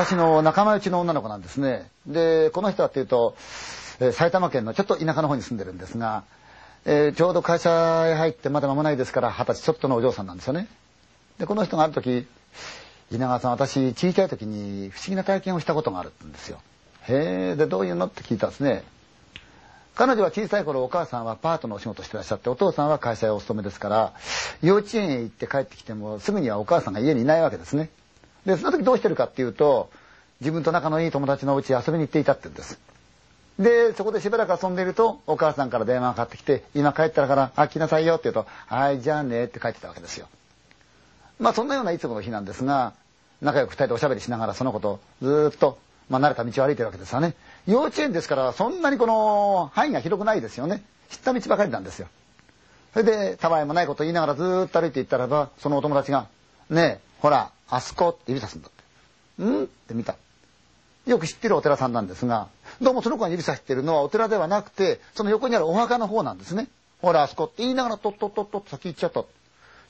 私の仲間内の女の子なんですね。で、この人はっていうと、え埼玉県のちょっと田舎の方に住んでるんですが、えーちょうど会社へ入ってまだ間もないですから、二十歳ちょっとのお嬢さんなんですよね。で、この人がある時、稲川さん、私、小さい時に不思議な体験をしたことがあるんですよ。へえ、で、どういうのって聞いたんですね。彼女は小さい頃お母さんはパートのお仕事してらっしゃってお父さんは会社へお勤めですから幼稚園へ行って帰ってきてもすぐにはお母さんが家にいないわけですねでその時どうしてるかっていうと自分と仲のいい友達の家へ遊びに行っていたって言うんです。でそこでしばらく遊んでいるとお母さんから電話がかかってきて今帰ったらからあ来なさいよって言うとはいじゃあねって帰ってたわけですよ。まあそんなようないつもの日なんですが仲良く二人でおしゃべりしながらそのことずっと、まあ、慣れた道を歩いてるわけですよね。幼稚園ですからそんなにこの範囲が広くないですよね。知った道ばかりなんですよ。それでたわいもないこと言いながらずっと歩いていったらばそのお友達が「ねえほらあそこ」って指さすんだって「ん?」って見た。よく知ってるお寺さんなんですがどうもその子が指さしてるのはお寺ではなくてその横にあるお墓の方なんですね。ほらあそこって言いながらとっとっとっとっと先行っちゃった。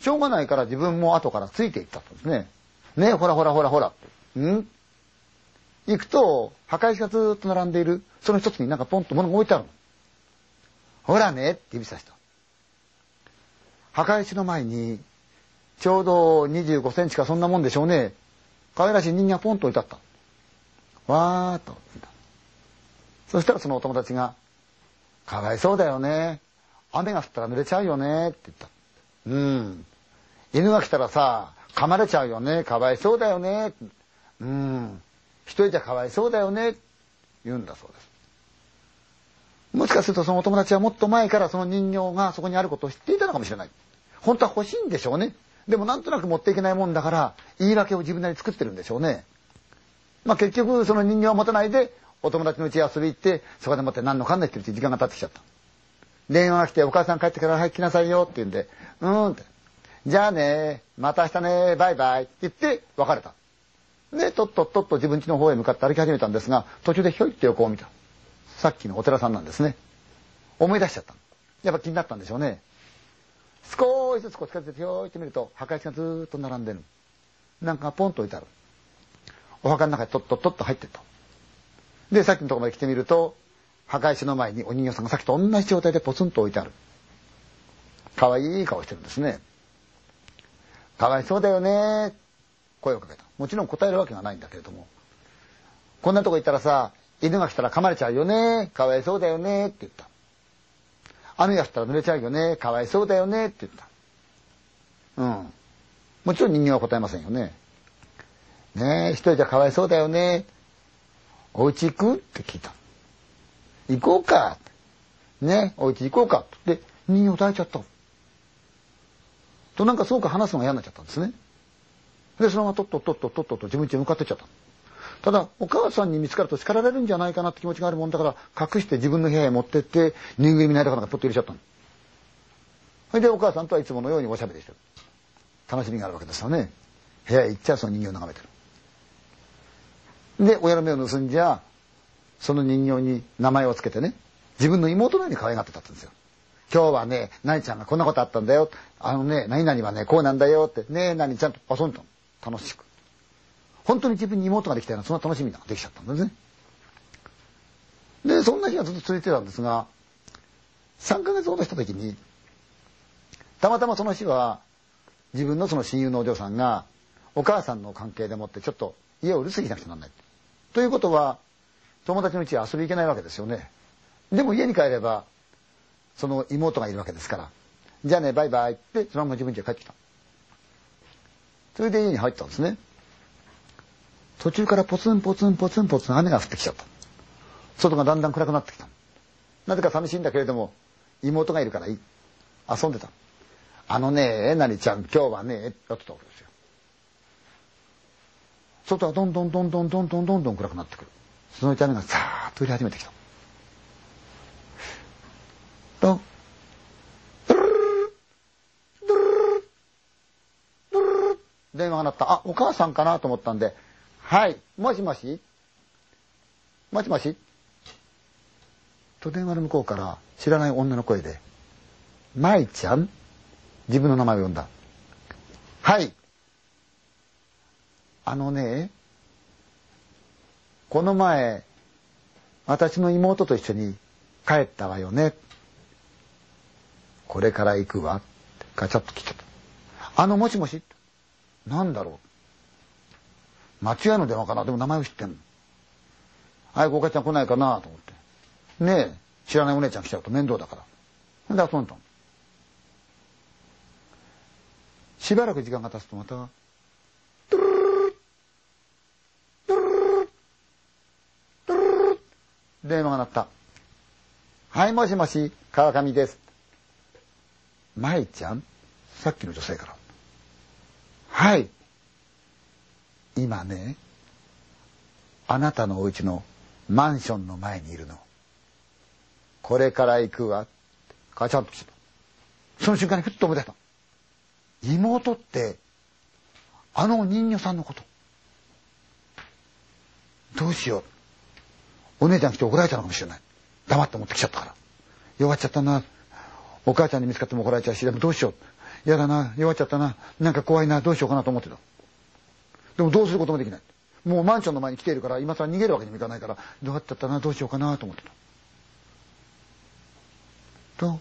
しょうがないから自分も後からついていったんですね。ねえほらほらほらほらうん？行くと墓石がずっと並んでいる。その一つになんかポンと物が置いてあるの。ほらねって指さした。墓石の前にちょうど25センチかそんなもんでしょうね。可愛らしい人間がポンと置いてあった。わーっとそしたらそのお友達が「かわいそうだよね。雨が降ったら濡れちゃうよね」って言った「うん。犬が来たらさ噛まれちゃうよね。かわいそうだよね」うん。一人じゃかわいそうだよね。言うんだそうです。もしかするとそのお友達はもっと前からその人形がそこにあることを知っていたのかもしれない。本当は欲しいんでしょうね。でもなんとなく持っていけないもんだから言い訳を自分なりに作ってるんでしょうね。まあ結局その人形を持たないでお友達の家遊び行ってそこでもって何のかんないって言って時間が経ってきちゃった。電話が来てお母さん帰ってからはい来なさいよって言うんでうーんって。じゃあねまた明日ねバイバイって言って別れた。でとっとっとっと自分家の方へ向かって歩き始めたんですが途中でひょいって横を見た。さっきのお寺さんなんですね。思い出しちゃった。やっぱ気になったんでしょうね。少しずつこう近づいてひょいって見ると墓石がずーっと並んでる。なんかポンと置いてある。お墓の中にとっとっとっと入ってった。でさっきのところまで来てみると墓石の前にお人形さんがさっきと同じ状態でポツンと置いてある。かわいい顔してるんですね。かわいそうだよね。声をかけた。もちろん答えるわけがないんだけれども。こんなとこ行ったらさ犬が来たら噛まれちゃうよね。かわいそうだよね。って言った。雨が降ったら濡れちゃうよね。かわいそうだよね。って言った。うん。もちろん人間は答えませんよね。ねえ一人じゃかわいそうだよね。お家行く？って聞いた。行こうか。ねお家行こうか。って人形抱いちゃった。となんかすごく話すのが嫌になっちゃったんですね。でそのままとっとっとっとっとっと自分家に向かってっちゃった。ただお母さんに見つかると叱られるんじゃないかなって気持ちがあるもんだから隠して自分の部屋へ持ってってぬいぐるみの間からポッと入れちゃったの。それでお母さんとはいつものようにおしゃべりしてる。楽しみがあるわけですよね。部屋へ行っちゃその人形を眺めてる。で親の目を盗んじゃその人形に名前を付けてね自分の妹のように可愛がってたんですよ。今日はね何ちゃんがこんなことあったんだよ。あのね何々はねこうなんだよ。ってねえ何ちゃんと遊んでたの楽しく。本当に自分に妹ができたようなそんな楽しみができちゃったんですねでそんな日がずっと続いてたんですが3ヶ月ほどした時にたまたまその日は自分のその親友のお嬢さんがお母さんの関係でもってちょっと家を留守にしなくちゃならない。ということは友達の家へ遊び行けないわけですよね。でも家に帰ればその妹がいるわけですから。じゃあねバイバイってそのまま自分家帰ってきた。それで家に入ったんですね。途中からポツンポツンポツンポツン雨が降ってきちゃった。外がだんだん暗くなってきた。なぜか寂しいんだけれども妹がいるからいい。遊んでた。あのねえなりちゃん今日はねやってたわけですよ。外はどんどんどんどんどんどんどんどん暗くなってくるそのうち雨がさーっと降り始めてきたドゥルルルドルルドゥルルル電話が鳴ったあお母さんかなと思ったんではいもしもしもしもしと電話の向こうから知らない女の声で「舞ちゃん?」自分の名前を呼んだ「はいあのねこの前、私の妹と一緒に帰ったわよね。これから行くわ。ガチャッと来ちゃった。あの、もしもし？なんだろう。間違いの電話かな？でも名前を知ってんの。あいこお母ちゃん来ないかな？と思って。ねえ、知らないお姉ちゃん来ちゃうと面倒だから。で遊んだの。しばらく時間が経つとまた、トゥルルトゥルルトゥルル電話が鳴った。はい、もしもし、川上です。舞ちゃん？さっきの女性から。はい。今ね、あなたのお家のマンションの前にいるの。これから行くわ。ガチャンと来た。その瞬間にふっと思い出した。妹って、あの人魚さんのこと。どうしよう。お姉ちゃん来て怒られたのかもしれない。黙って持ってきちゃったから。弱っちゃったな。お母ちゃんに見つかっても怒られちゃうし、でもどうしよう。嫌だな。弱っちゃったな。なんか怖いな。どうしようかなと思ってた。でもどうすることもできない。もうマンションの前に来ているから、今更逃げるわけにもいかないから、どうやっちゃったな。どうしようかなと思ってた。と、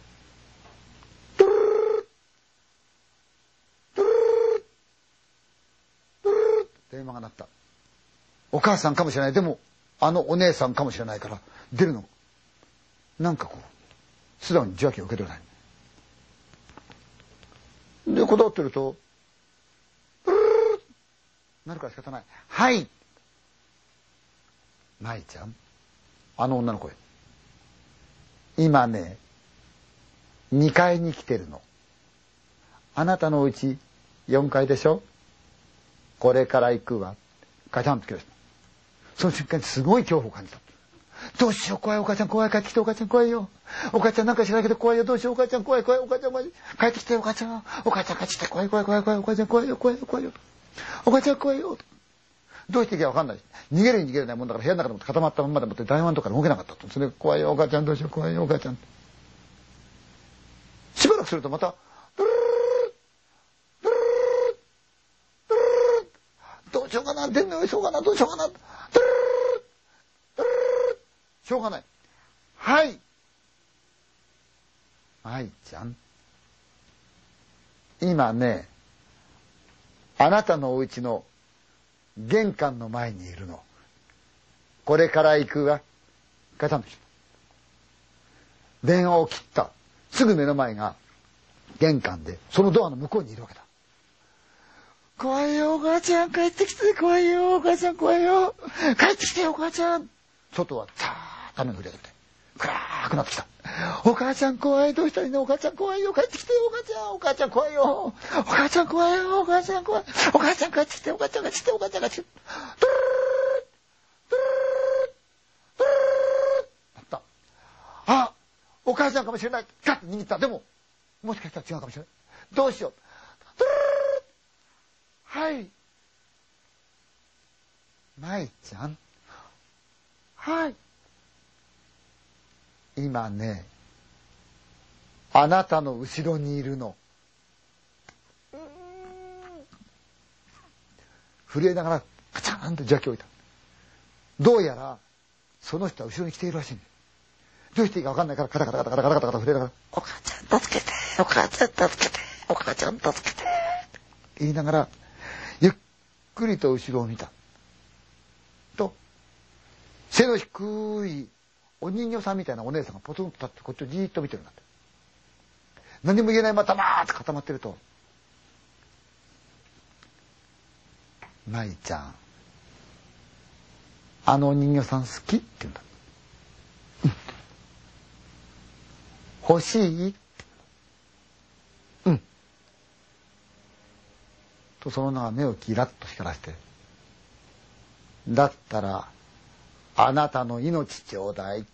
電話が鳴った。お母さんかもしれない。でも、あのお姉さんかもしれないから、出るの。なんかこう、素直に受話器を受け取れない。で、断ってると、なるから仕方ない。はい。舞ちゃん、あの女の声。今ね、2階に来てるの。あなたのお家4階でしょ？これから行くわ。ガチャンと来ました。その瞬間にすごい恐怖を感じた。どうしよう、怖い、お母ちゃん、怖い、帰ってきて、お母ちゃん、怖いよ。お母ちゃんなんか知らないけど怖いよ、どうしよう、お母ちゃん、怖い、怖い、お母ちゃん、怖い。帰ってきて、お母ちゃん、お母ちゃん、帰ってきて、怖い、怖い、怖い、怖い、お母ちゃん、怖いよ、怖いよ、怖いよ。お母ちゃん、怖いよ。どうしていいかわかんない。逃げるに逃げれないもんだから部屋の中でも固まったままでもって台湾とかで動けなかったそれで、怖いよ、お母ちゃん、どうしよう、怖いよ、お母ちゃん。しばらくするとまた、どうしようかな、出んのよ、しょうがな、どうしようかな。しょうがない。はい。愛ちゃん。今ね、あなたのお家の玄関の前にいるの。これから行くわ。ガチャンと電話を切った。すぐ目の前が玄関で、そのドアの向こうにいるわけだ。怖いよ、お母ちゃん。帰ってきて、怖いよ、お母ちゃん、怖いよ。帰ってきて、お母ちゃん。外はザーッ雨が降り上げて、暗くなってきた。お母ちゃん怖い。どうしたらいいのお母ちゃん怖いよ。帰ってきて、お母ちゃん。お母ちゃん怖いよ。お母ちゃん怖いよ。お母ちゃん怖い。お母ちゃん帰ってきて、お母ちゃん帰ってきて、お母ちゃん帰ってきて。ドゥルードゥルードゥルーなった。あ、お母ちゃんかもしれない。ガッと握った。でも、もしかしたら違うかもしれない。どうしよう。ドゥルーはい。舞ちゃんはい。今ね、あなたの後ろにいるの。震えながら、カチャンと邪気を置いた。どうやら、その人は後ろに来ているらしいんだどうしていいか分かんないから、カタカタカタカタカタカタカタ震えながら、お母ちゃん助けて、お母ちゃん助けて、お母ちゃん助けて、言いながら、くりと後ろを見た。と、背の低いお人形さんみたいなお姉さんがポツンと立ってこっちをじーっと見てるんだって。何も言えないまたまーって固まってると、舞ちゃん、あのお人形さん好きって言うんだ。欲しい？とその女が目をキラッと光らせて「だったらあなたの命ちょうだい」